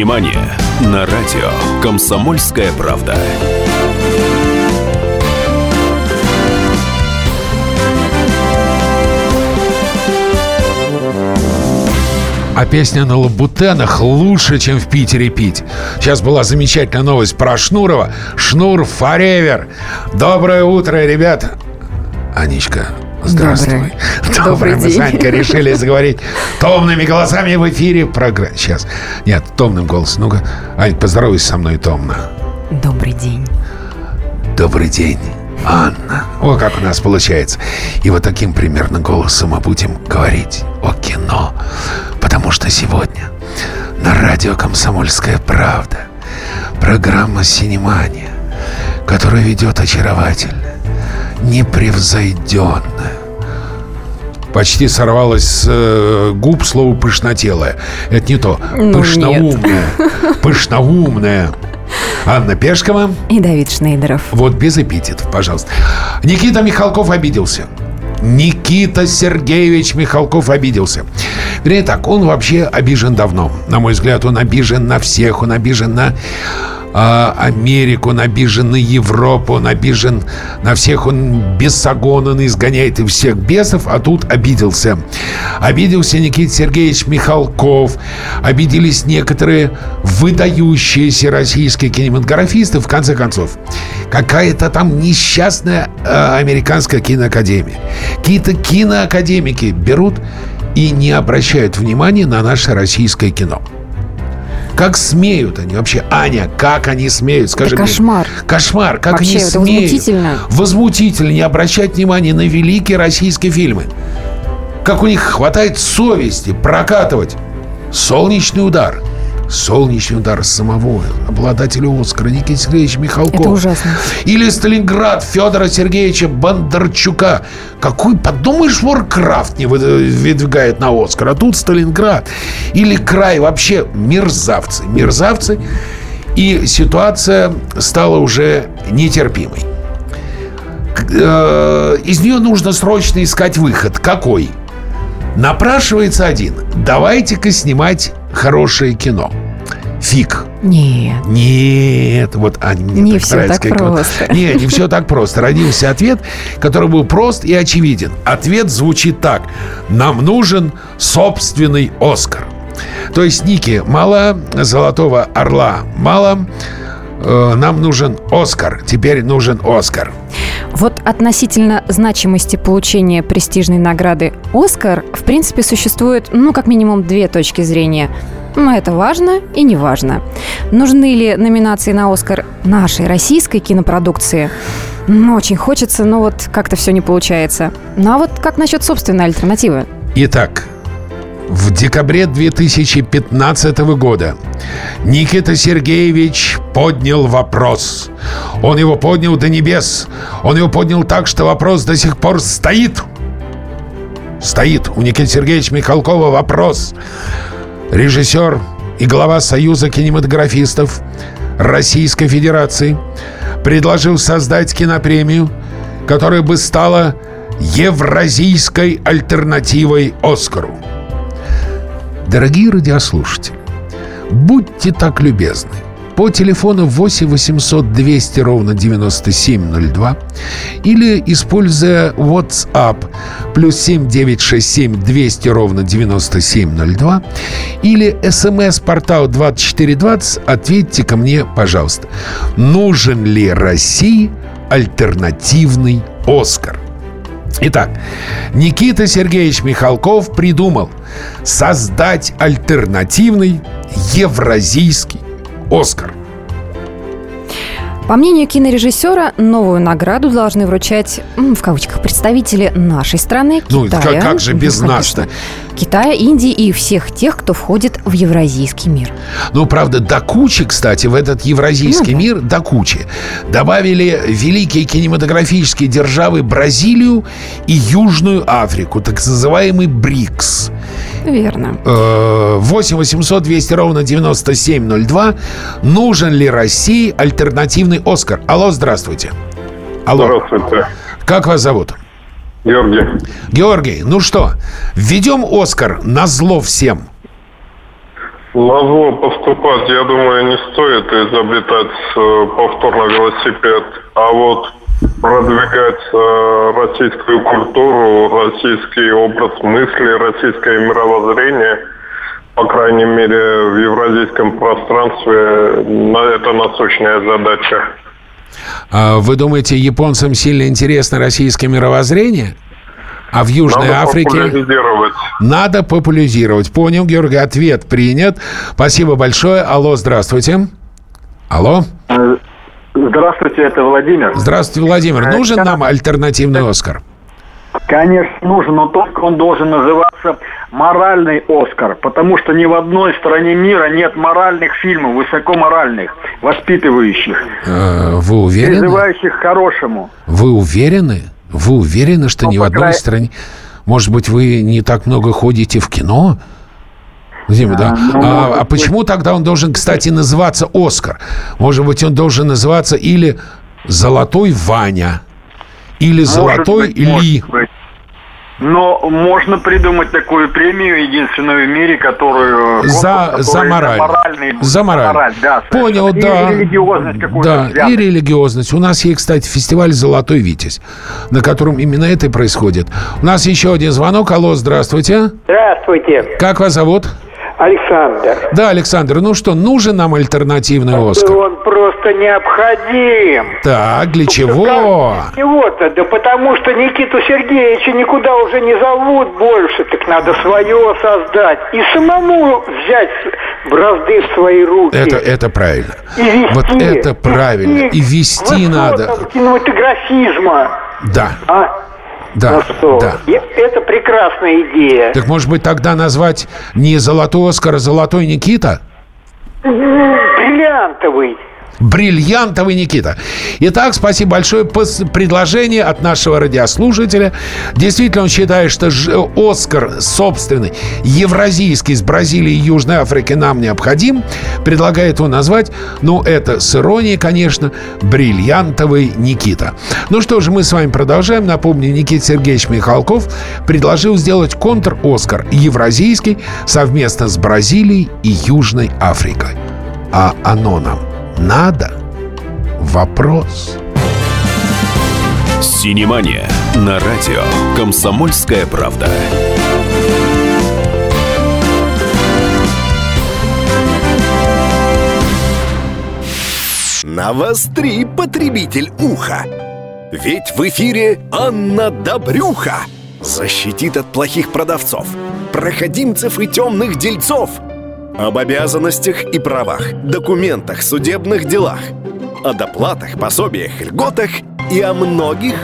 Синемания на радио «Комсомольская правда». А песня на лабутенах лучше, чем в Питере пить. Сейчас была замечательная новость про Шнурова. Шнур Форевер. Доброе утро, ребят. Анечка, Здравствуй. Добрый, Добрый Мы с Анькой решили заговорить томными голосами в эфире программы. Сейчас. Нет, томным голосом. Ну-ка, Ань, поздоровайся со мной томно. Добрый день. Добрый день, Анна. О, как у нас получается. И вот таким примерно голосом мы будем говорить о кино. Потому что сегодня на радио «Комсомольская правда» программа «Синемания», которая ведет очаровательная, непревзойденная, почти сорвалось с э, губ слово «пышнотелое». Это не то. Ну, Пышноумная. Пышноумная. Анна Пешкова. И Давид Шнейдеров. Вот без эпитетов, пожалуйста. Никита Михалков обиделся. Никита Сергеевич Михалков обиделся. Вернее так, он вообще обижен давно. На мой взгляд, он обижен на всех. Он обижен на а, Америку, он обижен на Европу, он обижен на всех, он бесогон, он изгоняет и всех бесов, а тут обиделся. Обиделся Никита Сергеевич Михалков, обиделись некоторые выдающиеся российские кинематографисты, в конце концов. Какая-то там несчастная э, американская киноакадемия. Какие-то киноакадемики берут и не обращают внимания на наше российское кино. Как смеют они вообще? Аня, как они смеют? Скажи это кошмар. Мне. Кошмар. Как вообще, они это смеют? возмутительно. Возмутительно не обращать внимания на великие российские фильмы. Как у них хватает совести прокатывать «Солнечный удар», Солнечный удар самого обладателя Оскара Никита Сергеевич Михалков. Это ужасно. Или Сталинград Федора Сергеевича Бондарчука. Какой, подумаешь, Warcraft не выдвигает на Оскар, а тут Сталинград. Или край вообще мерзавцы. Мерзавцы. И ситуация стала уже нетерпимой. Э, из нее нужно срочно искать выход. Какой? Напрашивается один. Давайте-ка снимать хорошее кино. Фиг. Нет. Нет. Вот Аня, мне не так все нравится, так как вот- просто. Не, не все так просто. Родился ответ, который был прост и очевиден. Ответ звучит так. Нам нужен собственный Оскар. То есть, Ники, мало золотого орла, мало. Э, нам нужен Оскар. Теперь нужен Оскар. Вот относительно значимости получения престижной награды «Оскар» в принципе существует, ну, как минимум две точки зрения. Но это важно и не важно. Нужны ли номинации на «Оскар» нашей российской кинопродукции? Ну, очень хочется, но вот как-то все не получается. Ну, а вот как насчет собственной альтернативы? Итак, в декабре 2015 года Никита Сергеевич поднял вопрос. Он его поднял до небес. Он его поднял так, что вопрос до сих пор стоит. Стоит у Никиты Сергеевича Михалкова вопрос. Режиссер и глава Союза кинематографистов Российской Федерации предложил создать кинопремию, которая бы стала евразийской альтернативой Оскару. Дорогие радиослушатели, будьте так любезны. По телефону 8 800 200 ровно 9702 или используя WhatsApp плюс 7 967 200 ровно 9702 или смс-портал 2420 ответьте ко мне, пожалуйста. Нужен ли России альтернативный Оскар? Итак, Никита Сергеевич Михалков придумал создать альтернативный евразийский Оскар. По мнению кинорежиссера, новую награду должны вручать, в кавычках, представители нашей страны, Ну, Китая. как- как же без Ну, нас-то? Китая, Индии и всех тех, кто входит в евразийский мир. Ну, правда, до кучи, кстати, в этот евразийский Ну да. мир, до кучи, добавили великие кинематографические державы Бразилию и Южную Африку, так называемый БРИКС. Верно. Э, 8 800 200 ровно 9702. Нужен ли России альтернативный Оскар? Алло, здравствуйте. Алло, Здравствуйте. как вас зовут? Георгий. Георгий, ну что, введем Оскар на зло всем. На зло поступать, я думаю, не стоит изобретать э, повторно велосипед, а вот продвигать э, российскую культуру, российский образ мысли, российское мировоззрение, по крайней мере, в евразийском пространстве, это насущная задача. А вы думаете, японцам сильно интересно российское мировоззрение? А в Южной Надо Африке... популяризировать. Надо популяризировать. Понял, Георгий, ответ принят. Спасибо большое. Алло, здравствуйте. Алло. Здравствуйте, это Владимир. Здравствуйте, Владимир. Э, Нужен я- нам альтернативный Оскар? Конечно, нужен, но только он должен называться моральный Оскар, потому что ни в одной стране мира нет моральных фильмов, высокоморальных, воспитывающих, Э, Вы уверены? призывающих к хорошему. Вы уверены? Вы уверены, что Ну, ни в одной край- стране... Может быть, вы не так много ходите в кино? Владимир, да. А, а почему тогда он должен, кстати, называться Оскар? Может быть, он должен называться или Золотой Ваня, или Золотой Может быть, Ли. может быть. Но можно придумать такую премию, единственную в мире, которую... За, конкурс, за который мораль. моральный. За мораль. да. Понял, совершенно. да. И религиозность какую-то Да, связанную. и религиозность. У нас есть, кстати, фестиваль «Золотой Витязь», на котором именно это и происходит. У нас еще один звонок. Алло, здравствуйте. Здравствуйте, Как вас зовут? Александр. Да, Александр, ну что, нужен нам альтернативный Оскар? Он просто необходим. Так, для чего? Чего-то? Да потому что Никиту Сергеевича никуда уже не зовут больше, так надо свое создать. И самому взять бразды в свои руки. Это, это правильно. И вести. Вот это правильно. И вести высотам надо. кинематографизма. Да, А? Да, ну что? да. Это прекрасная идея. Так может быть тогда назвать не «Золотой Оскар», а «Золотой Никита»? Бриллиантовый. Бриллиантовый Никита. Итак, спасибо большое. Предложение от нашего радиослушателя. Действительно, он считает, что Оскар собственный, евразийский, с Бразилии и Южной Африки нам необходим. Предлагает его назвать, ну, это с иронией, конечно, бриллиантовый Никита. Ну что же, мы с вами продолжаем. Напомню, Никита Сергеевич Михалков предложил сделать контр-Оскар евразийский совместно с Бразилией и Южной Африкой. А оно нам надо? Вопрос. Синемания на радио «Комсомольская правда». Навостри, потребитель уха! Ведь в эфире Анна Добрюха защитит от плохих продавцов, проходимцев и темных дельцов. Об обязанностях и правах, документах, судебных делах, о доплатах, пособиях, льготах и о многих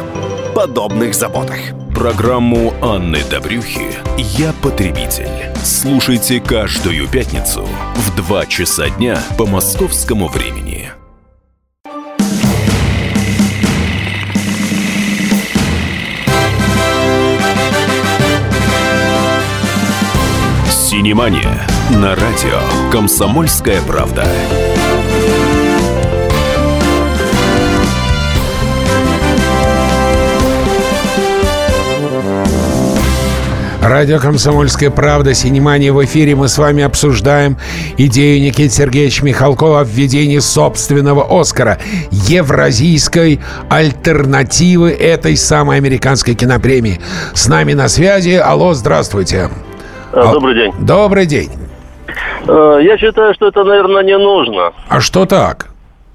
подобных заботах. Программу Анны Добрюхи «Я потребитель». Слушайте каждую пятницу в 2 часа дня по московскому времени. Синемания на радио «Комсомольская правда». Радио «Комсомольская правда», «Синемания» в эфире. Мы с вами обсуждаем идею Никиты Сергеевича Михалкова о введении собственного «Оскара» евразийской альтернативы этой самой американской кинопремии. С нами на связи. Алло, здравствуйте. А, Добрый день. Добрый день. Э, Я считаю, что это, наверное, не нужно. А что так?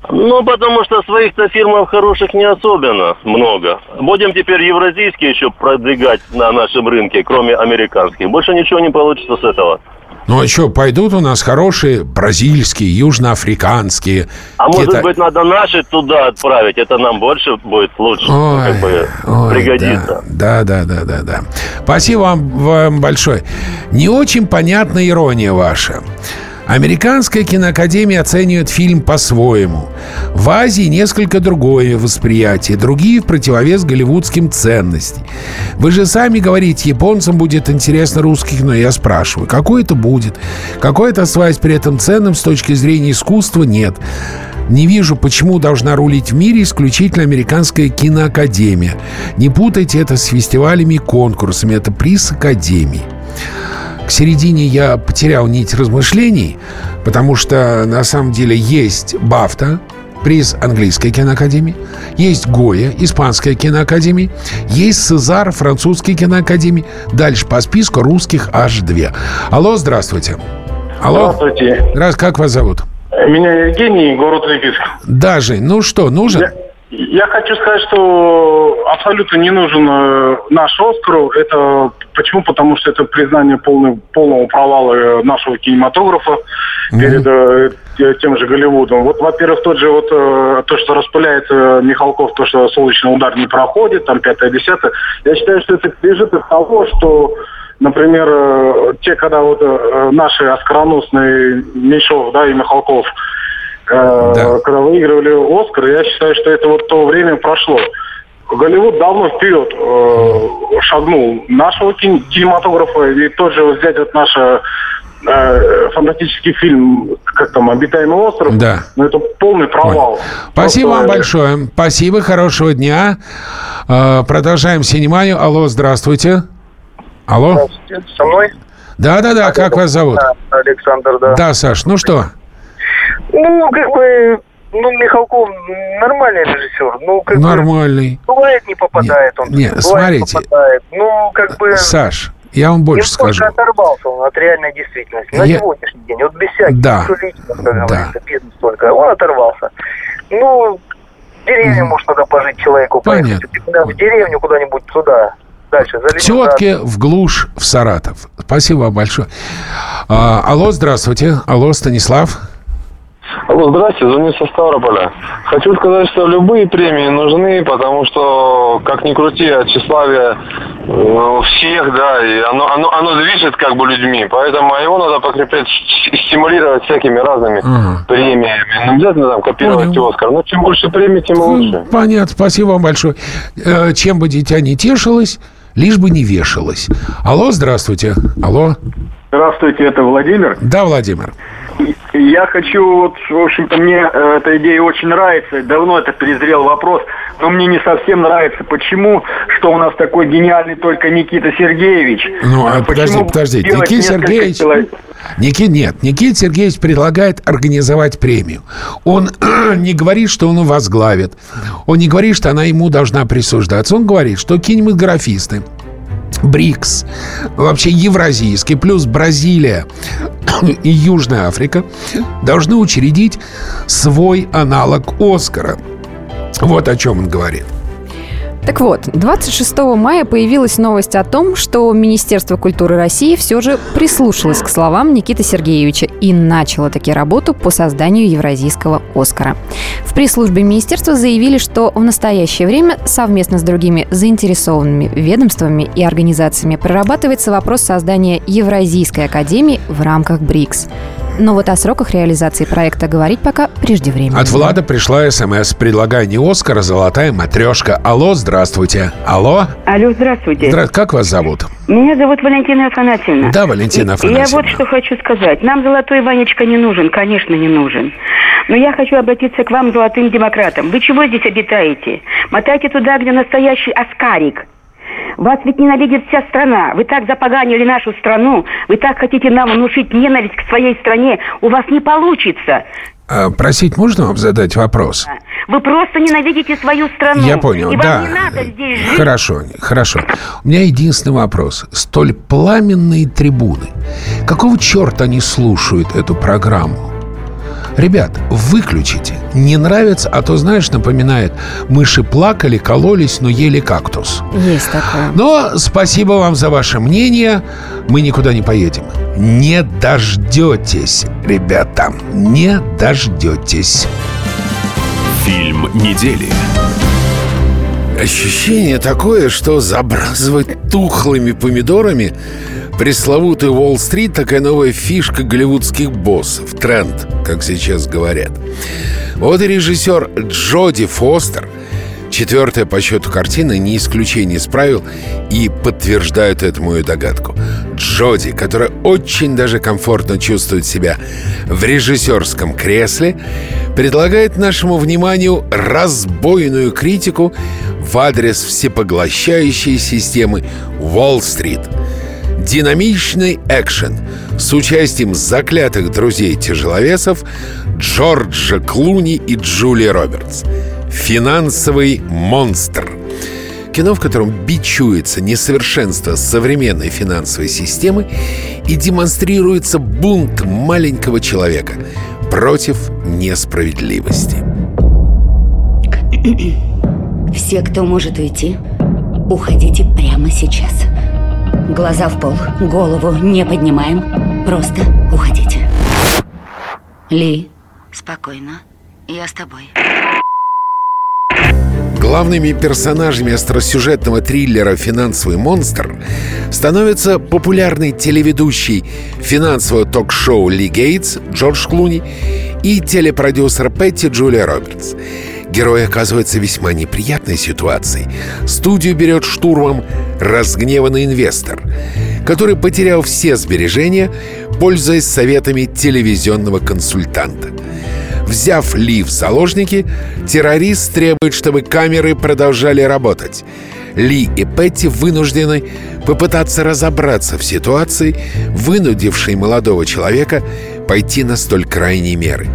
Ну, потому что своих-то фильмов хороших не особенно много. Будем теперь евразийские еще продвигать на нашем рынке, кроме американских. Больше ничего не получится с этого. Ну а что, пойдут у нас хорошие бразильские, южноафриканские. А может быть, надо наши туда отправить? Это нам больше будет лучше, Ой, как бы ой, пригодится. Да, да, да, да, да. Спасибо вам, вам большое. Не очень понятна ирония ваша. Американская киноакадемия оценивает фильм по-своему. В Азии несколько другое восприятие, другие в противовес голливудским ценностям. Вы же сами говорите, японцам будет интересно русских, но я спрашиваю, какой это будет? Какой это связь при этом ценным с точки зрения искусства? Нет. Не вижу, почему должна рулить в мире исключительно американская киноакадемия. Не путайте это с фестивалями и конкурсами. Это приз Академии. К середине я потерял нить размышлений, потому что на самом деле есть Бафта, приз английской киноакадемии, есть Гоя, испанская киноакадемия, есть Сезар, французской киноакадемии, дальше по списку русских аж две. Алло, здравствуйте. Алло. Здравствуйте. Раз, как вас зовут? Меня Евгений, город Липецк. Да, Жень, ну что, нужен? Я, я хочу сказать, что абсолютно не нужен э, наш Оскар. Это почему? Потому что это признание полный, полного провала э, нашего кинематографа mm-hmm. перед э, тем же Голливудом. Вот, во-первых, тот же вот э, то, что распыляется Михалков, то, что солнечный удар не проходит, там пятое, десятое. Я считаю, что это лежит от того, что Например, э, те, когда вот э, наши оскароносные Меньшов да, и Михалков, да. когда выигрывали Оскар, я считаю, что это вот то время прошло. Голливуд давно вперед э, шагнул нашего кинематографа, и тот же взять вот наш э, фантастический фильм, как там, «Обитаемый остров», да. ну это полный провал. Ой. Спасибо Просто... вам большое. Спасибо, хорошего дня. Э, продолжаем синеманию. Алло, здравствуйте. Алло? Здравствуйте, со мной? Да-да-да, как вас зовут? Александр, да. Да, Саш, ну что? Ну, как бы, ну, Михалков нормальный режиссер. Ну, как Нормальный. Бы, бывает не попадает нет, он. Нет, бывает смотрите. Попадает. Ну, как бы... Саш, я вам больше скажу. оторвался он от реальной действительности. На я... сегодняшний день. Вот без всяких да. как да. бизнес только. Он оторвался. Ну, в деревню, mm. может, надо пожить человеку. Понятно. Поехать. В деревню куда-нибудь туда дальше. За Тетки в глушь в Саратов. Спасибо вам большое. А, алло, здравствуйте. Алло, Станислав. Алло, здрасте, звоню со Ставрополя. Хочу сказать, что любые премии нужны, потому что, как ни крути, от тщеславия э, всех, да, и оно, оно, оно движет как бы людьми, поэтому его надо покреплять, стимулировать всякими разными ага. премиями. Не обязательно там копировать Понял. Оскар, но чем больше премий, тем лучше. Понятно, спасибо вам большое. Э, чем бы дитя не тешилось, лишь бы не вешалось. Алло, здравствуйте. Алло. Здравствуйте, это Владимир. Да, Владимир. Я хочу, вот, в общем-то, мне э, эта идея очень нравится. Давно это перезрел вопрос, но мне не совсем нравится. Почему, что у нас такой гениальный только Никита Сергеевич? Ну, а подожди, подожди. Никита Сергеевич... Человек... Ники, нет, Никита Сергеевич предлагает организовать премию. Он не говорит, что он возглавит. Он не говорит, что она ему должна присуждаться. Он говорит, что кинематографисты БРИКС, вообще евразийский, плюс Бразилия и Южная Африка должны учредить свой аналог Оскара. Вот о чем он говорит. Так вот, 26 мая появилась новость о том, что Министерство культуры России все же прислушалось к словам Никиты Сергеевича и начало таки работу по созданию Евразийского Оскара. В пресс-службе министерства заявили, что в настоящее время совместно с другими заинтересованными ведомствами и организациями прорабатывается вопрос создания Евразийской академии в рамках БРИКС. Но вот о сроках реализации проекта говорить пока преждевременно. От Влада пришла смс. Предлагаю не Оскара, золотая матрешка. Алло, здравствуйте. Алло. Алло, здравствуйте. Здра... Как вас зовут? Меня зовут Валентина Афанасьевна. Да, Валентина Афанасьевна. Я вот что хочу сказать. Нам золотой Ванечка не нужен, конечно, не нужен. Но я хочу обратиться к вам, золотым демократам. Вы чего здесь обитаете? Мотайте туда, где настоящий Оскарик. Вас ведь ненавидит вся страна. Вы так запоганили нашу страну. Вы так хотите нам внушить ненависть к своей стране. У вас не получится. А, просить можно вам задать вопрос? Вы просто ненавидите свою страну. Я понял, и да. вам не надо здесь жить. Хорошо, хорошо. У меня единственный вопрос. Столь пламенные трибуны. Какого черта они слушают эту программу? Ребят, выключите. Не нравится, а то, знаешь, напоминает, мыши плакали, кололись, но ели кактус. Есть такое. Но спасибо вам за ваше мнение. Мы никуда не поедем. Не дождетесь, ребята. Не дождетесь. Фильм недели. Ощущение такое, что забрасывать тухлыми помидорами пресловутый Уолл-стрит такая новая фишка голливудских боссов, тренд, как сейчас говорят. Вот и режиссер Джоди Фостер – Четвертая по счету картина не исключение из правил и подтверждает эту мою догадку. Джоди, которая очень даже комфортно чувствует себя в режиссерском кресле, предлагает нашему вниманию разбойную критику в адрес всепоглощающей системы Уолл-стрит – Динамичный экшен с участием заклятых друзей-тяжеловесов Джорджа Клуни и Джулии Робертс. Финансовый монстр. Кино, в котором бичуется несовершенство современной финансовой системы и демонстрируется бунт маленького человека против несправедливости. Все, кто может уйти, уходите прямо сейчас. Глаза в пол, голову не поднимаем. Просто уходите. Ли, спокойно. Я с тобой. Главными персонажами остросюжетного триллера «Финансовый монстр» становятся популярный телеведущий финансового ток-шоу Ли Гейтс Джордж Клуни и телепродюсер Петти Джулия Робертс. Герой оказывается в весьма неприятной ситуации. Студию берет штурмом разгневанный инвестор, который потерял все сбережения, пользуясь советами телевизионного консультанта. Взяв Ли в заложники, террорист требует, чтобы камеры продолжали работать. Ли и Петти вынуждены попытаться разобраться в ситуации, вынудившей молодого человека пойти на столь крайние меры.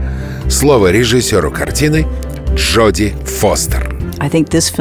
Слово режиссеру картины Джоди Фостер.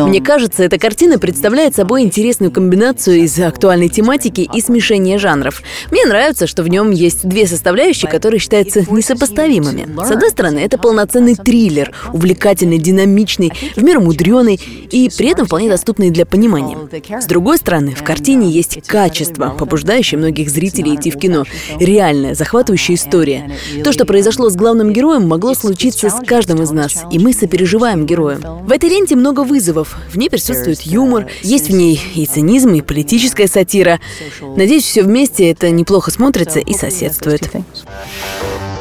Мне кажется, эта картина представляет собой интересную комбинацию из актуальной тематики и смешения жанров. Мне нравится, что в нем есть две составляющие, которые считаются несопоставимыми. С одной стороны, это полноценный триллер, увлекательный, динамичный, в меру мудреный и при этом вполне доступный для понимания. С другой стороны, в картине есть качество, побуждающее многих зрителей идти в кино. Реальная, захватывающая история. То, что произошло с главным героем, могло случиться с каждым из нас, и мы сопереживаем герою. В этой ленте много вызовов. В ней присутствует юмор, есть в ней и цинизм, и политическая сатира. Надеюсь, все вместе это неплохо смотрится и соседствует.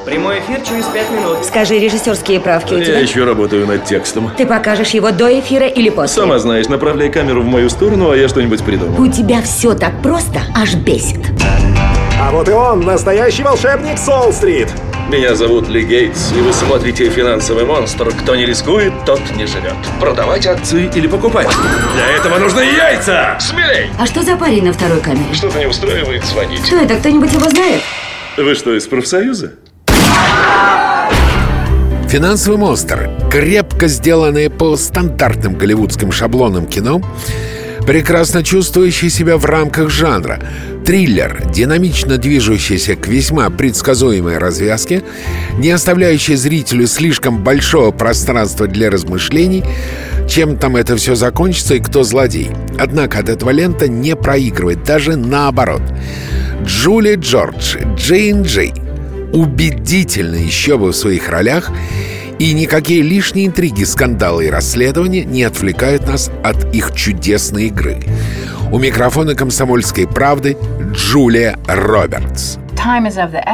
Прямой эфир через пять минут. Скажи, режиссерские правки у тебя? Я еще работаю над текстом. Ты покажешь его до эфира или после? Сама знаешь, направляй камеру в мою сторону, а я что-нибудь придумаю. У тебя все так просто, аж бесит. А вот и он, настоящий волшебник Солл-стрит. Меня зовут Ли Гейтс, и вы смотрите «Финансовый монстр». Кто не рискует, тот не живет. Продавать акции или покупать? Для этого нужны яйца! Смелей! А что за парень на второй камере? Что-то не устраивает звонить. Кто это? Кто-нибудь его знает? Вы что, из профсоюза? «Финансовый монстр» — крепко сделанное по стандартным голливудским шаблонам кино, прекрасно чувствующий себя в рамках жанра. Триллер, динамично движущийся к весьма предсказуемой развязке, не оставляющий зрителю слишком большого пространства для размышлений, чем там это все закончится и кто злодей. Однако от этого лента не проигрывает, даже наоборот. Джулия Джордж, Джейн Джей убедительно еще бы в своих ролях и никакие лишние интриги, скандалы и расследования не отвлекают нас от их чудесной игры. У микрофона «Комсомольской правды» Джулия Робертс.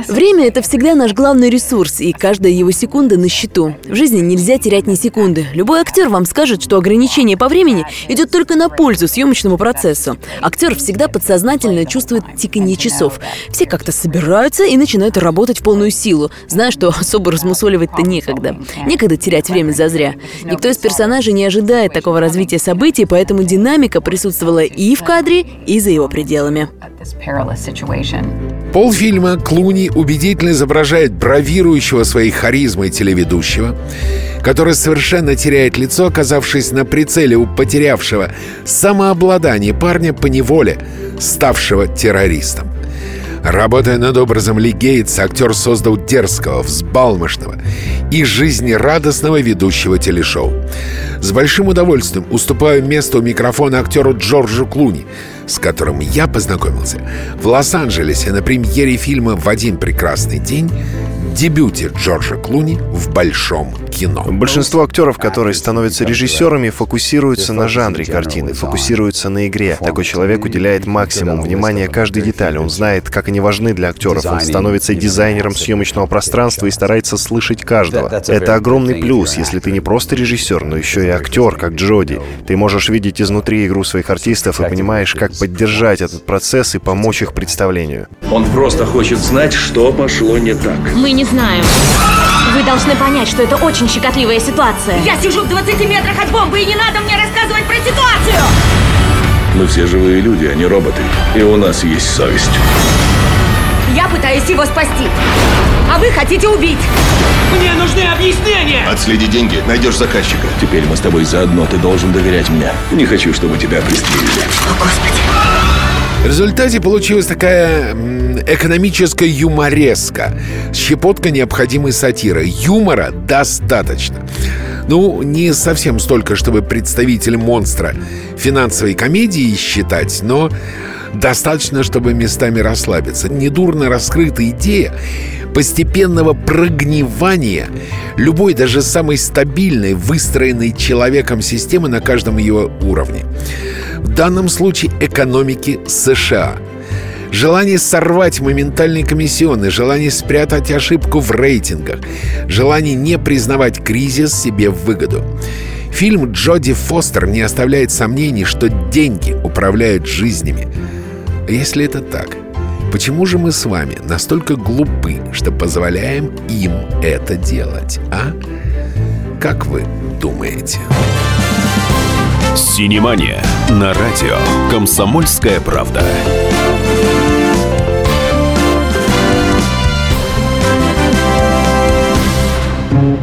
Время — это всегда наш главный ресурс, и каждая его секунда на счету. В жизни нельзя терять ни секунды. Любой актер вам скажет, что ограничение по времени идет только на пользу съемочному процессу. Актер всегда подсознательно чувствует тиканье часов. Все как-то собираются и начинают работать в полную силу, зная, что особо размусоливать-то некогда. Некогда терять время зазря. Никто из персонажей не ожидает такого развития событий, поэтому динамика присутствовала и в кадре, и за его пределами. Полфильма Клуни убедительно изображает бравирующего своей харизмой телеведущего, который совершенно теряет лицо, оказавшись на прицеле у потерявшего самообладание парня по неволе, ставшего террористом. Работая над образом Ли Гейтса, актер создал дерзкого, взбалмошного и жизнерадостного ведущего телешоу. С большим удовольствием уступаю место у микрофона актеру Джорджу Клуни, с которым я познакомился в Лос-Анджелесе на премьере фильма «В один прекрасный день» дебюте Джорджа Клуни в большом кино. Большинство актеров, которые становятся режиссерами, фокусируются на жанре картины, фокусируются на игре. Такой человек уделяет максимум внимания каждой детали. Он знает, как они важны для актеров. Он становится дизайнером съемочного пространства и старается слышать каждого. Это огромный плюс, если ты не просто режиссер, но еще и актер, как Джоди. Ты можешь видеть изнутри игру своих артистов и понимаешь, как поддержать этот процесс и помочь их представлению. Он просто хочет знать, что пошло не так. Мы не знаем. Вы должны понять, что это очень щекотливая ситуация. Я сижу в 20 метрах от бомбы, и не надо мне рассказывать про ситуацию! Мы все живые люди, а не роботы. И у нас есть совесть. Я пытаюсь его спасти, а вы хотите убить. Мне нужны объяснения! Отследи деньги, найдешь заказчика. Теперь мы с тобой заодно, ты должен доверять мне. Не хочу, чтобы тебя пристрелили. В результате получилась такая экономическая юмореска. Щепотка необходимой сатиры. Юмора достаточно. Ну, не совсем столько, чтобы представитель монстра финансовой комедии считать, но достаточно, чтобы местами расслабиться. Недурно раскрыта идея постепенного прогнивания любой, даже самой стабильной, выстроенной человеком системы на каждом ее уровне. В данном случае экономики США – Желание сорвать моментальные комиссионные, желание спрятать ошибку в рейтингах, желание не признавать кризис себе в выгоду. Фильм Джоди Фостер не оставляет сомнений, что деньги управляют жизнями. А если это так, почему же мы с вами настолько глупы, что позволяем им это делать, а? Как вы думаете? Синемания на радио «Комсомольская правда».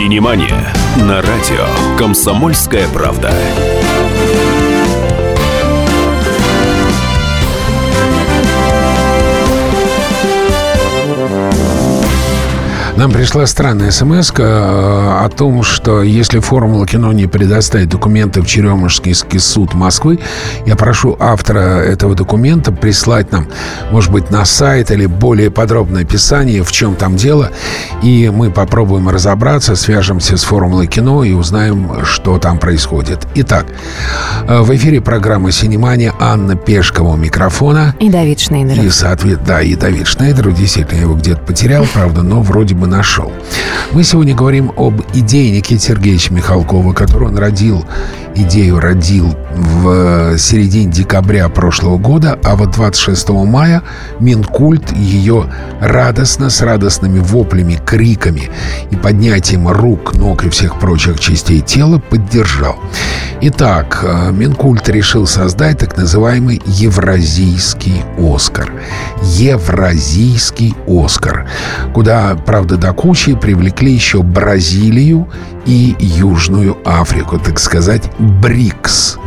Синемания на радио «Комсомольская правда». Нам пришла странная смс о том, что если формула кино не предоставит документы в Черемушский суд Москвы, я прошу автора этого документа прислать нам, может быть, на сайт или более подробное описание, в чем там дело, и мы попробуем разобраться, свяжемся с формулой кино и узнаем, что там происходит. Итак, э, в эфире программа «Синемания» Анна Пешкова у микрофона. И Давид Шнейдер. И, соответственно, да, и Давид Шнейдер. Действительно, я его где-то потерял, правда, но вроде бы нашел. Мы сегодня говорим об идее Никиты Сергеевича Михалкова, которую он родил, идею родил в середине декабря прошлого года, а вот 26 мая Минкульт ее радостно, с радостными воплями, криками и поднятием рук, ног и всех прочих частей тела поддержал. Итак, э, Минкульт решил создать так называемый Евразийский Оскар. Евразийский Оскар, куда, правда, до кучи привлекли еще Бразилию и Южную Африку, так сказать, БРИКС.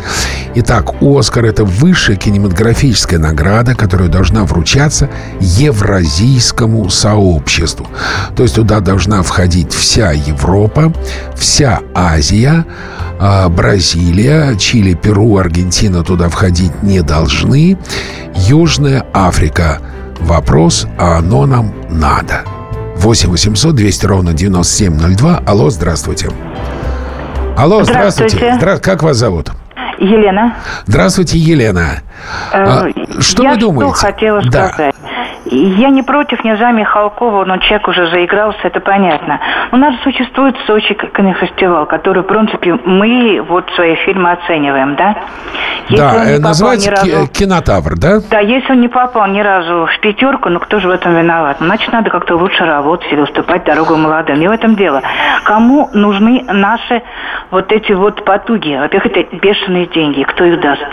Итак, «Оскар» — это высшая кинематографическая награда, которая должна вручаться евразийскому сообществу. То есть туда должна входить вся Европа, вся Азия, а, Бразилия, Чили, Перу, Аргентина туда входить не должны. Южная Африка. Вопрос, а оно нам надо. 8 800 200 ровно 9702. Алло, здравствуйте. Алло, здравствуйте. Здравствуйте. Здра- Как вас зовут? Елена. Здравствуйте, Елена. А, Э, что я вы думаете? что хотела Да. сказать. Я не против Нежа Михалкова, но человек уже заигрался, это понятно. У нас существует Сочи кинофестиваль, который, в принципе, мы вот свои фильмы оцениваем, да? Если да, э, называется разу- кинотавр, да? Да, если он не попал ни разу в пятерку, ну кто же в этом виноват? Ну, Значит, надо как-то лучше работать или уступать дорогу молодым. Не в этом дело. Кому нужны наши вот эти вот потуги? Во-первых, это бешеные деньги. Кто их даст?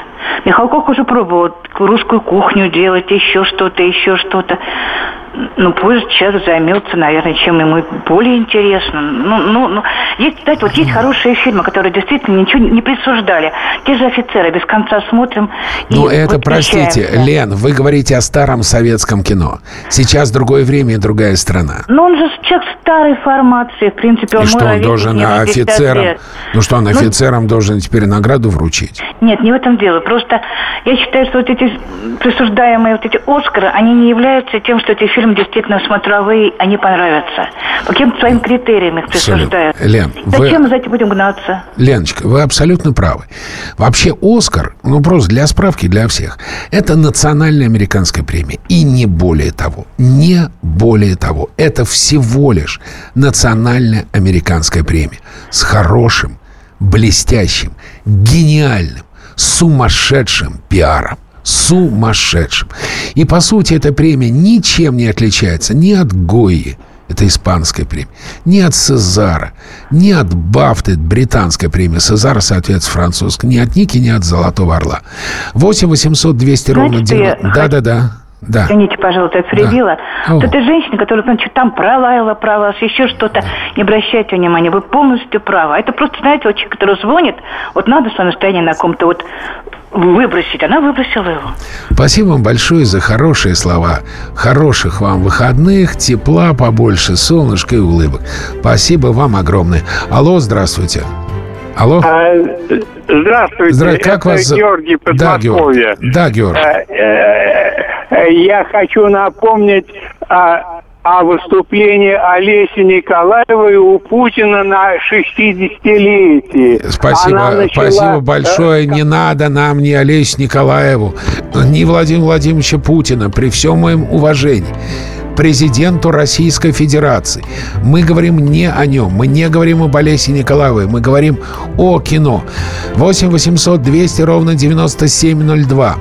Михалков уже пробовал русскую кухню делать, еще что-то, еще что-то. sagte, ну, пусть человек займется, наверное, чем ему более интересно. Ну, ну, ну, есть, знаете, вот есть хорошие фильмы, которые действительно ничего не присуждали. Те же офицеры без конца смотрим. Ну, это, простите, Лен, вы говорите о старом советском кино. Сейчас другое время и другая страна. Ну, он же человек старой формации, в принципе. Он и что, он должен офицерам... Ну, что он ну, офицерам должен теперь награду вручить? Нет, не в этом дело. Просто я считаю, что вот эти присуждаемые вот эти Оскары, они не являются тем, что эти фильмы действительно смотровые, они понравятся. По каким-то своим критериям их присуждают. Лен, Зачем вы... за этим будем гнаться? Леночка, вы абсолютно правы. Вообще Оскар, ну просто для справки, для всех, это национальная американская премия. И не более того. Не более того. Это всего лишь национальная американская премия. С хорошим, блестящим, гениальным, сумасшедшим пиаром сумасшедшим. И, по сути, эта премия ничем не отличается ни от Гойи, это испанская премия, ни от Сезара, ни от Бафты, британская премия. Сезара, соответственно, французская. Ни от Ники, ни от Золотого Орла. 8 800 200 ровно 9. Да-да-да. Да. Извините, пожалуйста, я перебила. Да. Вот эта женщина, которая, ну, что там пролаяла про вас, еще что-то, не обращайте внимания, вы полностью правы. А это просто, знаете, вот человек, который звонит, вот надо свое настроение на ком-то вот выбросить. Она выбросила его. Спасибо вам большое за хорошие слова. Хороших вам выходных, тепла побольше, солнышка и улыбок. Спасибо вам огромное. Алло, здравствуйте. Алло. А, здравствуйте. Здравствуйте. Как Это вас... Георгий Подмосковье. Да, Георгий. Да, Георгий. Я хочу напомнить о о выступлении Олеси Николаевой у Путина на 60-летие. Спасибо, начала... спасибо большое. Не надо нам ни Олесю Николаеву, ни Владимира Владимировича Путина, при всем моем уважении президенту Российской Федерации. Мы говорим не о нем, мы не говорим об Олесе Николаевой, мы говорим о кино. 8 800 200 ровно 9702.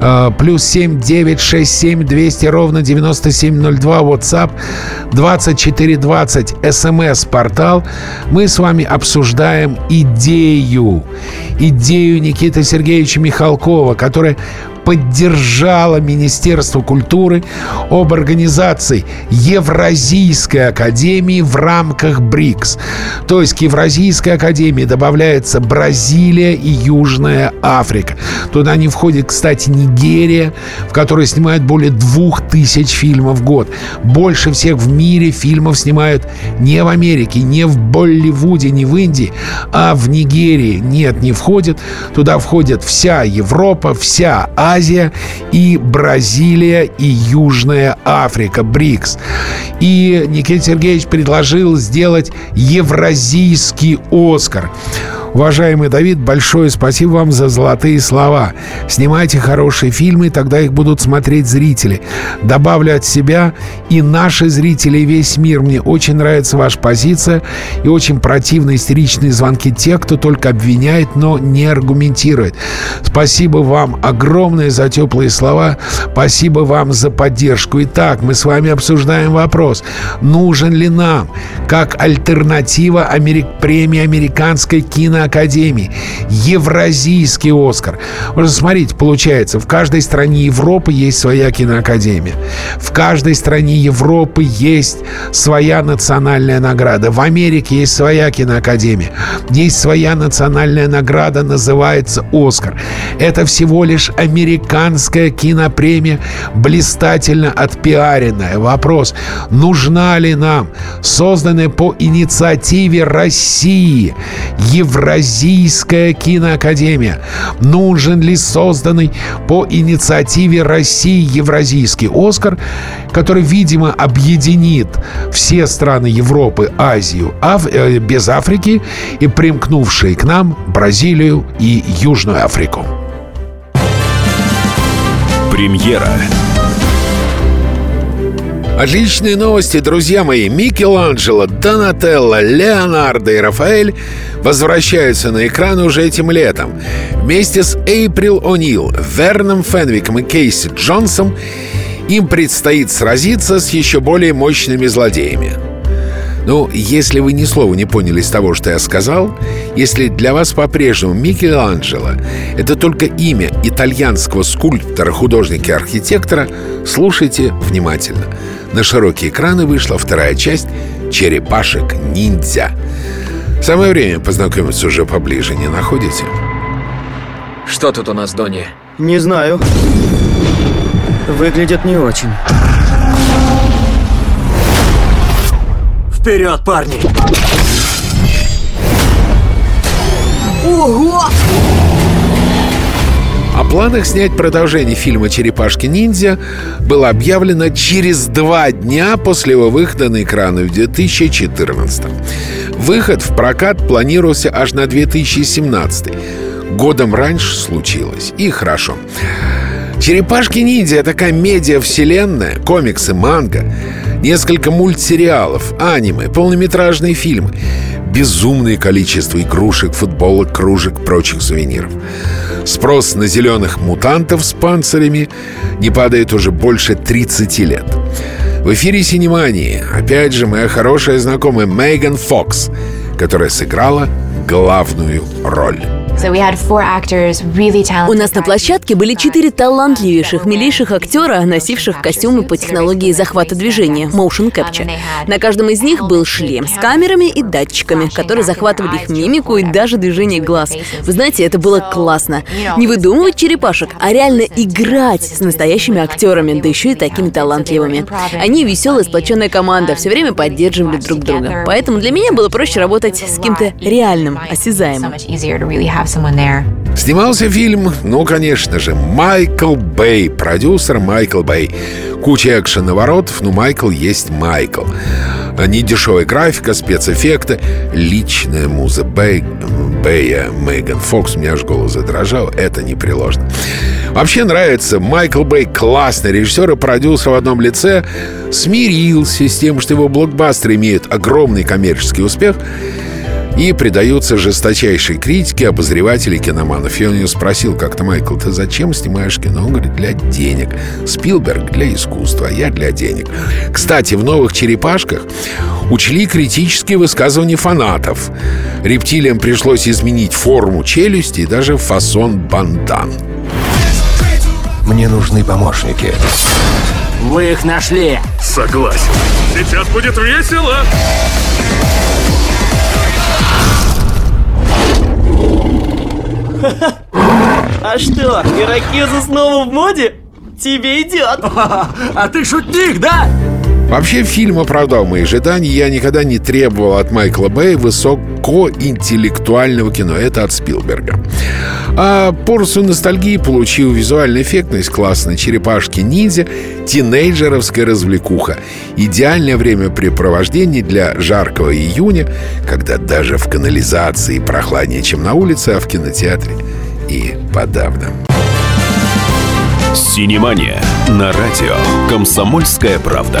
Э, плюс 7 967 200 ровно 9702. WhatsApp 2420 смс-портал. Мы с вами обсуждаем идею. Идею Никиты Сергеевича Михалкова, которая поддержало Министерство культуры об организации Евразийской академии в рамках БРИКС. То есть к Евразийской академии добавляется Бразилия и Южная Африка. Туда не входит, кстати, Нигерия, в которой снимают более двух тысяч фильмов в год. Больше всех в мире фильмов снимают не в Америке, не в Болливуде, не в Индии, а в Нигерии. Нет, не входит. Туда входит вся Европа, вся Азия, Азия и Бразилия и Южная Африка, БРИКС. И Никита Сергеевич предложил сделать Евразийский Оскар. Уважаемый Давид, большое спасибо вам за золотые слова. Снимайте хорошие фильмы, тогда их будут смотреть зрители. Добавлю от себя и наши зрители, и весь мир. Мне очень нравится ваша позиция и очень противные истеричные звонки тех, кто только обвиняет, но не аргументирует. Спасибо вам огромное за теплые слова. Спасибо вам за поддержку. Итак, мы с вами обсуждаем вопрос, нужен ли нам как альтернатива Америк... премии американской кино Академии. Евразийский Оскар. Вот смотрите, получается, в каждой стране Европы есть своя киноакадемия. В каждой стране Европы есть своя национальная награда. В Америке есть своя киноакадемия. Есть своя национальная награда, называется Оскар. Это всего лишь американская кинопремия, блистательно отпиаренная. Вопрос, нужна ли нам, созданная по инициативе России, Евразийская Евразийская киноакадемия? Нужен ли созданный по инициативе России Евразийский Оскар, который, видимо, объединит все страны Европы, Азию, Аф... э, без Африки и примкнувшие к нам Бразилию и Южную Африку? Премьера Отличные новости, друзья мои. Микеланджело, Донателло, Леонардо и Рафаэль возвращаются на экран уже этим летом. Вместе с Эйприл О'Нил, Верном Фенвиком и Кейси Джонсом им предстоит сразиться с еще более мощными злодеями. Ну, если вы ни слова не поняли из того, что я сказал, если для вас по-прежнему Микеланджело — это только имя итальянского скульптора, художника и архитектора, слушайте внимательно. На широкие экраны вышла вторая часть «Черепашек-ниндзя». Самое время познакомиться уже поближе, не находите? Что тут у нас, Донни? Не знаю. Выглядит не очень. Вперед, парни! Ого! О планах снять продолжение фильма «Черепашки-ниндзя» было объявлено через два дня после его выхода на экраны в 2014 Выход в прокат планировался аж на 2017 Годом раньше случилось. И хорошо. «Черепашки-ниндзя» — это комедия-вселенная, комиксы, манга, несколько мультсериалов, аниме, полнометражные фильмы, безумное количество игрушек, футболок, кружек, прочих сувениров. Спрос на зеленых мутантов с панцирями не падает уже больше 30 лет. В эфире «Синемании» опять же моя хорошая знакомая Меган Фокс, которая сыграла главную роль. У нас на площадке были четыре талантливейших, милейших актера, носивших костюмы по технологии захвата движения Motion Capture. На каждом из них был шлем с камерами и датчиками, которые захватывали их мимику и даже движение глаз. Вы знаете, это было классно. Не выдумывать черепашек, а реально играть с настоящими актерами, да еще и такими талантливыми. Они веселая, сплоченная команда, все время поддерживали друг друга. Поэтому для меня было проще работать с кем-то реальным, осязаемым. Снимался фильм, ну, конечно же, Майкл Бэй, продюсер Майкл Бэй. Куча экшен-наворотов, но Майкл есть Майкл. Недешевая графика, спецэффекты, личная муза Бэй, Бэя, Меган Фокс, у меня аж голос задрожал, это непреложно. Вообще нравится, Майкл Бэй классный режиссер и продюсер в одном лице, смирился с тем, что его блокбастеры имеют огромный коммерческий успех, и предаются жесточайшей критике обозревателей киноманов. И он ее спросил как-то, Майкл, ты зачем снимаешь кино? Он говорит, для денег. Спилберг для искусства, а я для денег. Кстати, в «Новых черепашках» учли критические высказывания фанатов. Рептилиям пришлось изменить форму челюсти и даже фасон бандан. Мне нужны помощники. Вы их нашли. Согласен. Сейчас будет весело. А что, ирокезы снова в моде? Тебе идет. А ты шутник, да? Вообще фильм оправдал мои ожидания. Я никогда не требовал от Майкла Бэя высокоинтеллектуального кино. Это от Спилберга. А порцию ностальгии получил визуальная эффектность классной черепашки-ниндзя, тинейджеровская развлекуха. Идеальное времяпрепровождение для жаркого июня, когда даже в канализации прохладнее, чем на улице, а в кинотеатре и подавно. Синемания на радио «Комсомольская правда».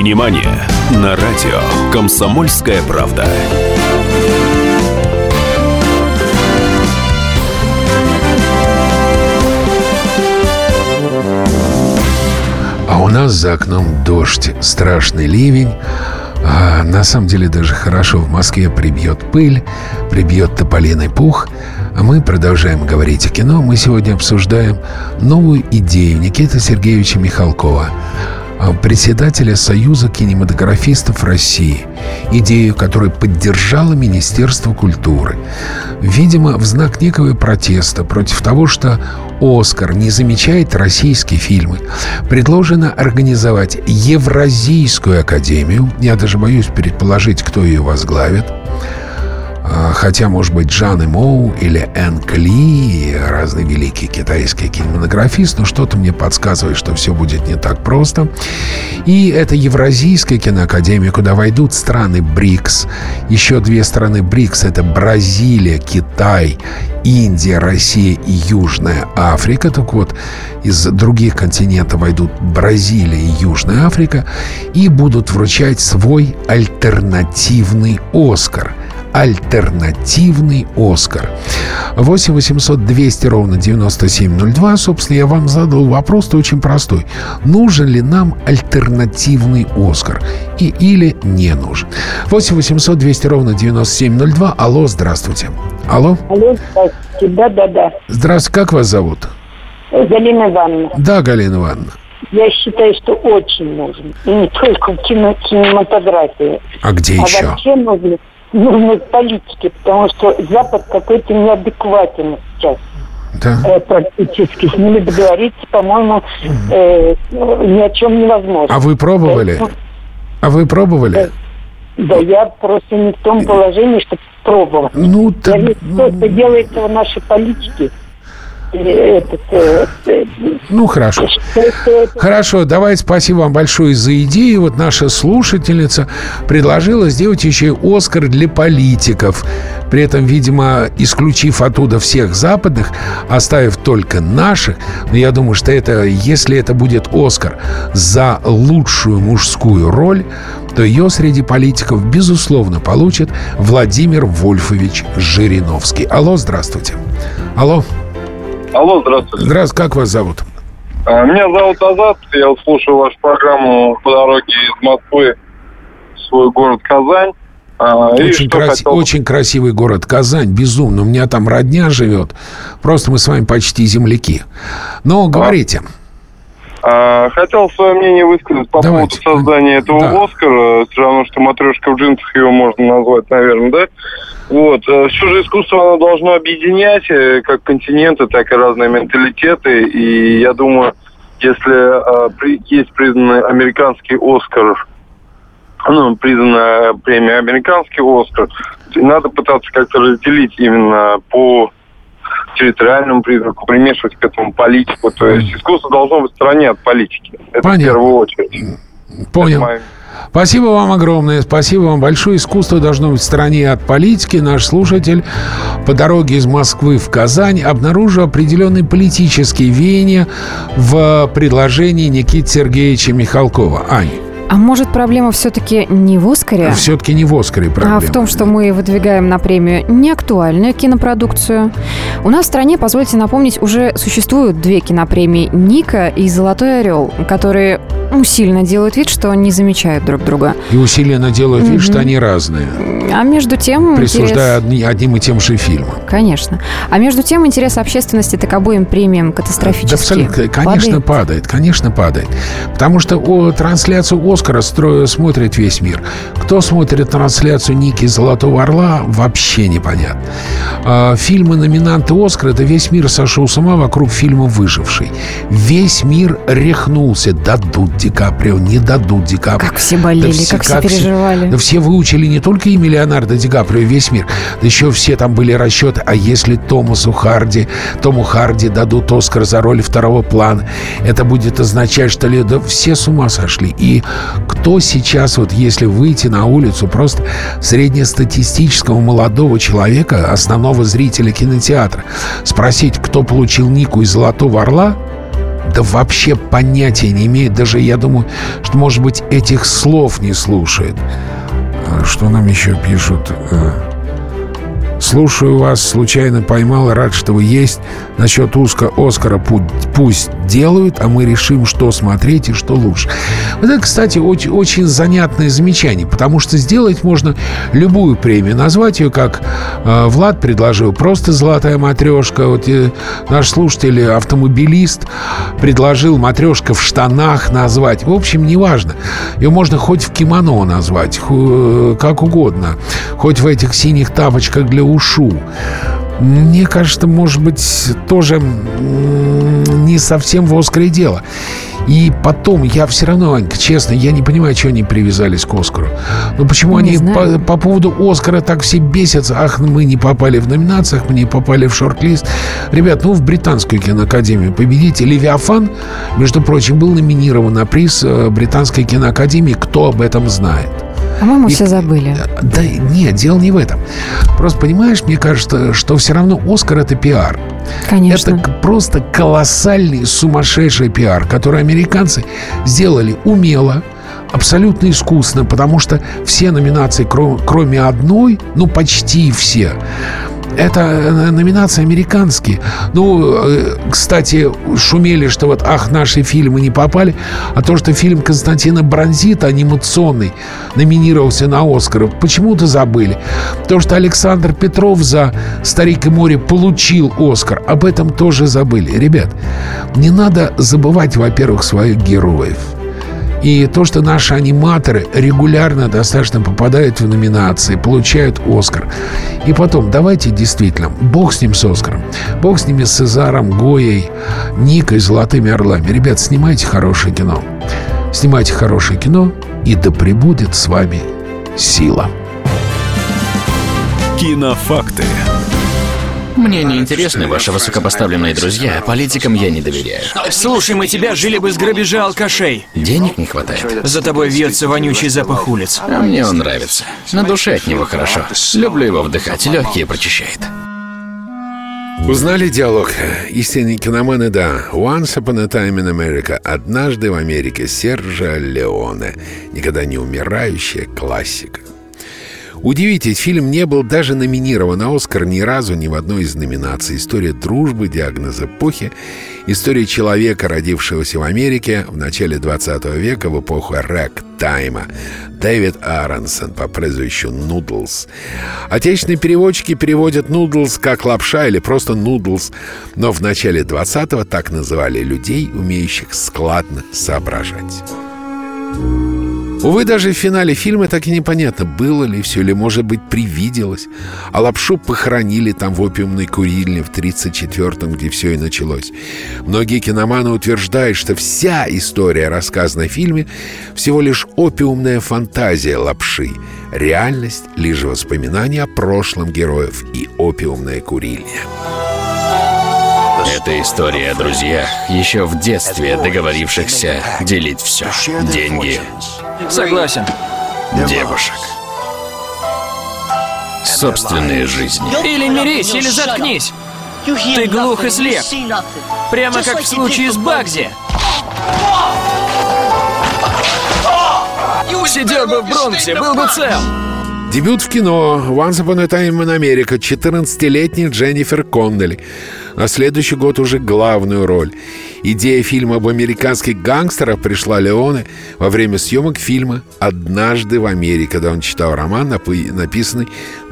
Синемания на радио «Комсомольская правда». А у нас за окном дождь, страшный ливень. А, на самом деле даже хорошо. В Москве прибьет пыль, прибьет тополиный пух. А мы продолжаем говорить о кино. Мы сегодня обсуждаем новую идею Никиты Сергеевича Михалкова председателя Союза кинематографистов России, идею, которую поддержало Министерство культуры. Видимо, в знак некого протеста против того, что «Оскар» не замечает российские фильмы, предложено организовать Евразийскую академию. Я даже боюсь предположить, кто ее возглавит – хотя, может быть, Джан Моу или Эн Кли, разные великие китайские кинематографисты, но что-то мне подсказывает, что все будет не так просто. И это Евразийская киноакадемия, куда войдут страны БРИКС. Еще две страны БРИКС — это Бразилия, Китай, Индия, Россия и Южная Африка. Так вот, из других континентов войдут Бразилия и Южная Африка и будут вручать свой альтернативный «Оскар» альтернативный Оскар. 8 800 200 ровно 9702. Собственно, я вам задал вопрос очень простой. Нужен ли нам альтернативный Оскар? И, или не нужен? 8 800 200 ровно 9702. Алло, здравствуйте. Алло? Алло, здравствуйте. Да-да-да. Здравствуйте, как вас зовут? Галина Ивановна. Да, Галина Ивановна. Я считаю, что очень нужен. И не только в кино, кинематографии. А где а еще? вообще нужно нужны политики, потому что Запад какой-то неадекватен сейчас. Да. Э, практически с ними договориться, по-моему, э, ни о чем невозможно. А вы пробовали? Поэтому- А вы пробовали? Да, я просто не в том положении, чтобы пробовать. Ну, Я вижу, то, что делается в нашей политике. Ну, хорошо. Хорошо, давайте спасибо вам большое за идею. Вот наша слушательница предложила сделать еще и Оскар для политиков. При этом, видимо, исключив оттуда всех западных, оставив только наших. Но я думаю, что это, если это будет Оскар за лучшую мужскую роль, то ее среди политиков, безусловно, получит Владимир Вольфович Жириновский. Алло, здравствуйте. Алло. Алло, здравствуйте. Здравствуйте, как вас зовут? А, Меня зовут Азат, я вот слушаю вашу программу по дороге из Москвы в свой город Казань. А, и Очень, что краси- хотел- очень красивый город Казань, безумно. У меня там родня живет. Просто мы с вами почти земляки. Но говорите. А, Хотел свое мнение высказать по Давайте. поводу создания этого Да. Оскара. Все равно, что матрешка в джинсах его можно назвать, наверное, да? Вот. Все же искусство оно должно объединять э, как континенты, так и разные менталитеты. И я думаю, если э, при- есть признанный американский Оскар, ну, признанная премия американский Оскар, надо пытаться как-то разделить именно по территориальному признаку, примешивать к этому политику. То есть искусство должно быть в стороне от политики. Это Понятно. в первую очередь. Понял. Спасибо вам огромное. Спасибо вам большое. Искусство должно быть в стороне от политики. Наш слушатель по дороге из Москвы в Казань обнаружил определенные политические веяния в предложении Никиты Сергеевича Михалкова. Ань, А может, проблема все-таки не в «Оскаре», все-таки не в Оскаре проблема. а в том, что мы выдвигаем на премию неактуальную кинопродукцию. У нас в стране, позвольте напомнить, уже существуют две кинопремии «Ника» и «Золотой орел», которые усиленно делают вид, что не замечают друг друга. И усиленно делают вид, что Мгм. они разные, А между тем... присуждая интерес- одни- одним и тем же фильмам. Конечно. А между тем интерес общественности к обоим премиям Да, катастрофически абсолютно, конечно, падает. падает. конечно, падает. Потому что о, трансляцию Оскара стро- смотрит весь мир. Кто смотрит трансляцию Ники Золотого Орла, вообще непонятно. А, фильмы номинанты Оскара, это весь мир сошел с ума вокруг фильма «Выживший». Весь мир рехнулся. Дадут Ди Каприо, не дадут Ди Каприо. Как все болели, как все переживали. Да все выучили не только имя Леонардо Ди Каприо, весь мир. Да еще все там были расчеты. А если Томасу Харди, Тому Харди дадут Оскар за роль второго плана, это будет означать, что ли, да все с ума сошли. И кто сейчас, вот если выйти на улицу просто среднестатистического молодого человека, основного зрителя кинотеатра, спросить, кто получил Нику из «Золотого орла», да вообще понятия не имеет. Даже, я думаю, что, может быть, этих слов не слушает. А Что нам еще пишут? Слушаю вас, случайно поймал, рад, что вы есть. Насчет узко Оскара пусть, пусть делают, а мы решим, что смотреть и что лучше. Вот это, кстати, очень, очень занятное замечание, потому что сделать можно любую премию. Назвать ее, как э, Влад предложил, просто «Золотая матрешка». Вот э, наш слушатель, автомобилист, предложил «Матрешка в штанах» назвать. В общем, неважно. Ее можно хоть в кимоно назвать, э, как угодно. Хоть в этих синих тапочках для ушу. Мне кажется, может быть, тоже не совсем в Оскаре дело. И потом, я все равно, Анька, честно, я не понимаю, чего они привязались к Оскару. Ну, почему не они по, по поводу Оскара так все бесятся? Ах, мы не попали в номинациях, мы не попали в шорт-лист. Ребят, ну, в британскую киноакадемию победитель Левиафан, между прочим, был номинирован на приз э, британской киноакадемии. Кто об этом знает? По-моему, и, все забыли. Да нет, дело не в этом. Просто понимаешь, мне кажется, что все равно Оскар это пиар. Конечно. Это просто колоссальный, сумасшедший пиар, который американцы сделали умело, абсолютно искусно, потому что все номинации, кроме одной, ну почти все, это э, номинации американские. Ну, э, кстати, шумели, что вот, ах, наши фильмы не попали. А то, что фильм Константина Бронзита, анимационный, номинировался на Оскар, почему-то забыли. То, что Александр Петров за «Старик и море» получил Оскар, об этом тоже забыли. Ребят, не надо забывать, во-первых, своих героев. И то, что наши аниматоры регулярно достаточно попадают в номинации, получают Оскар. И потом, давайте действительно, бог с ним с Оскаром. Бог с ними с Цезаром, Гоей, Никой, Золотыми Орлами. Ребят, снимайте хорошее кино. Снимайте хорошее кино, и да пребудет с вами сила. Кинофакты. Мне не интересны ваши высокопоставленные друзья, политикам я не доверяю. Слушай, мы тебя жили бы с грабежа алкашей. Денег не хватает. За тобой вьется вонючий запах улиц. А мне он нравится. На душе от него хорошо. Люблю его вдыхать, легкие прочищает. Узнали диалог? Истинные киноманы, да. Once Upon a Time in America. Однажды в Америке. Сержа Леоне. Никогда не умирающая классика. Удивитесь, фильм не был даже номинирован на «Оскар» ни разу ни в одной из номинаций. История дружбы, диагноз эпохи, история человека, родившегося в Америке в начале 20 века, в эпоху рэк-тайма. Дэвид Аронсон по прозвищу Нудлс. Отечественные переводчики переводят Нудлс как лапша или просто Нудлс, но в начале 20-го так называли людей, умеющих складно соображать. Увы, даже в финале фильма так и непонятно, было ли все, или, может быть, привиделось. А лапшу похоронили там в опиумной курильне в 34-м, где все и началось. Многие киноманы утверждают, что вся история, рассказанная в фильме, всего лишь опиумная фантазия лапши. Реальность — лишь воспоминания о прошлом героев и опиумная курильня. Это история о друзьях, еще в детстве договорившихся делить все. Деньги, Согласен. девушек, собственные жизни. Или мирись, или заткнись. Ты глух и слеп. Прямо как в случае с Багзи. Сидел бы в Бронксе, был бы цел. Дебют в кино «Once Upon a Time in America» 14-летний Дженнифер Коннелли. На следующий год уже главную роль. Идея фильма об американских гангстерах пришла Леоне во время съемок фильма «Однажды в Америке», когда он читал роман, написанный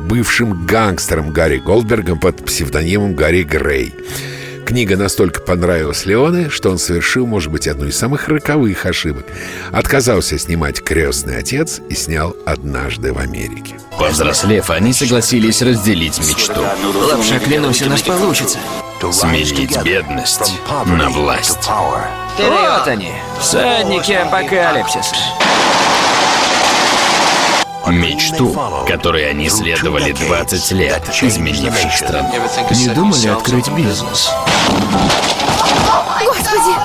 бывшим гангстером Гарри Голдбергом под псевдонимом Гарри Грей. Книга настолько понравилась Леоне, что он совершил, может быть, одну из самых роковых ошибок. Отказался снимать «Крестный отец» и снял «Однажды в Америке». Повзрослев, они согласились разделить мечту. Лапша, клянусь, у нас получится. Сменить бедность на власть. Вот они, всадники апокалипсиса. Мечту, которой они следовали 20 лет, изменивших страну. Не думали открыть бизнес? Господи!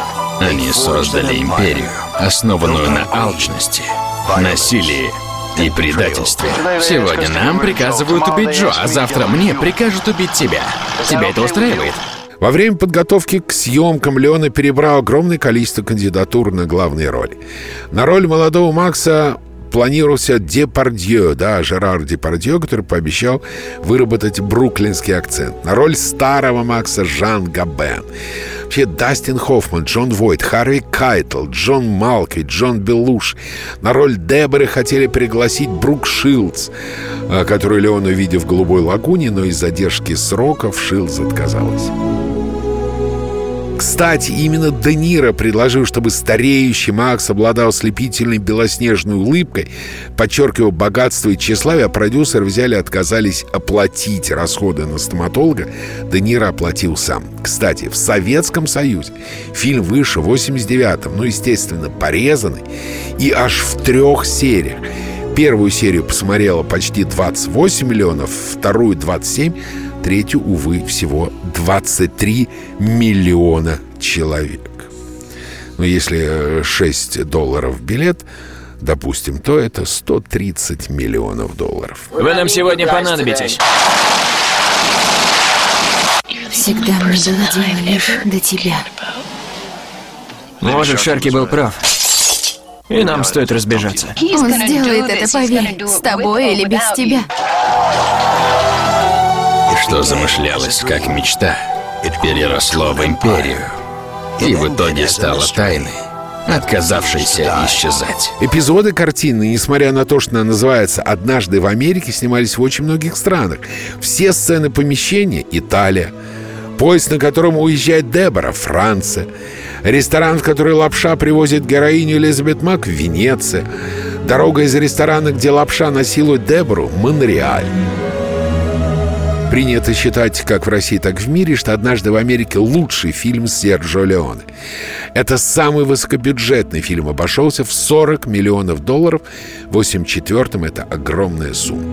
Они создали империю, основанную на алчности, насилии и предательстве. Сегодня нам приказывают убить Джо, а завтра мне прикажут убить тебя. Тебя это устраивает? Во время подготовки к съемкам Леона перебрал огромное количество кандидатур на главные роли. На роль молодого Макса планировался Депардье, да, Жерар Депардье, который пообещал выработать бруклинский акцент. На роль старого Макса Жан Габен. Вообще Дастин Хоффман, Джон Войт, Харви Кейтель, Джон Малкович, Джон Белуши. На роль Деборы хотели пригласить Брук Шилдс, э, которую Леон увидел в «Голубой лагуне», но из-за задержки сроков Шилдс отказалась. Кстати, именно Де Ниро предложил, чтобы стареющий Макс обладал ослепительной белоснежной улыбкой, подчеркивая богатство и тщеславие, а продюсеры взяли и отказались оплатить расходы на стоматолога. Де Ниро оплатил сам. Кстати, в Советском Союзе фильм вышел в 89-м, ну, естественно, порезанный, и аж в трех сериях. Первую серию посмотрело почти 28 миллионов, вторую 27, третью, увы, всего 23 миллиона человек. Но если 6 долларов билет, допустим, то это 130 миллионов долларов. Вы нам сегодня понадобитесь. Всегда мне было дело лишь до тебя. Может, Шарки был прав. И нам стоит разбежаться. Он сделает это, поверь, с тобой или без тебя. Что замышлялось как мечта, переросло в империю. И в итоге стало тайной, отказавшейся исчезать. Эпизоды картины, несмотря на то, что она называется «Однажды в Америке», снимались в очень многих странах. Все сцены помещения — Италия. Поезд, на котором уезжает Дебора — Франция. Ресторан, в который лапша привозит героиню Элизабет Мак — Венеция. Дорога из ресторана, где лапша насилует Дебору — Монреаль. Принято считать, как в России, так и в мире, что «Однажды в Америке» — лучший фильм Серджио Леоне. Это самый высокобюджетный фильм, обошелся в 40 миллионов долларов. В 84-м это огромная сумма.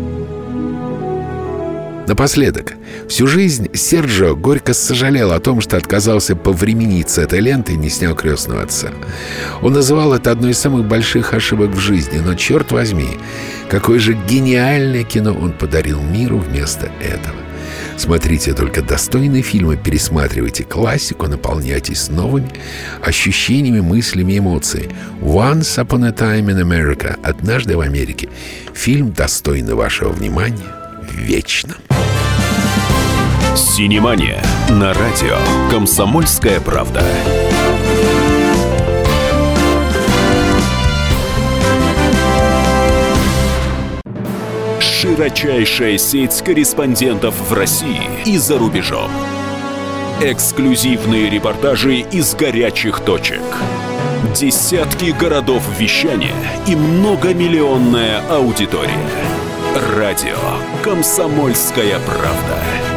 Напоследок, всю жизнь Серджио горько сожалел о том, что отказался повременить с этой лентой и не снял «Крестного отца». Он называл это одной из самых больших ошибок в жизни, но, черт возьми, какое же гениальное кино он подарил миру вместо этого. Смотрите только достойные фильмы, пересматривайте классику, наполняйтесь новыми ощущениями, мыслями, эмоциями. «Once Upon a Time in America» — «Однажды в Америке». Фильм достойный вашего внимания вечно. Синемания на радио «Комсомольская правда». Широчайшая сеть корреспондентов в России и за рубежом. Эксклюзивные репортажи из горячих точек. Десятки городов вещания и многомиллионная аудитория. Радио «Комсомольская правда».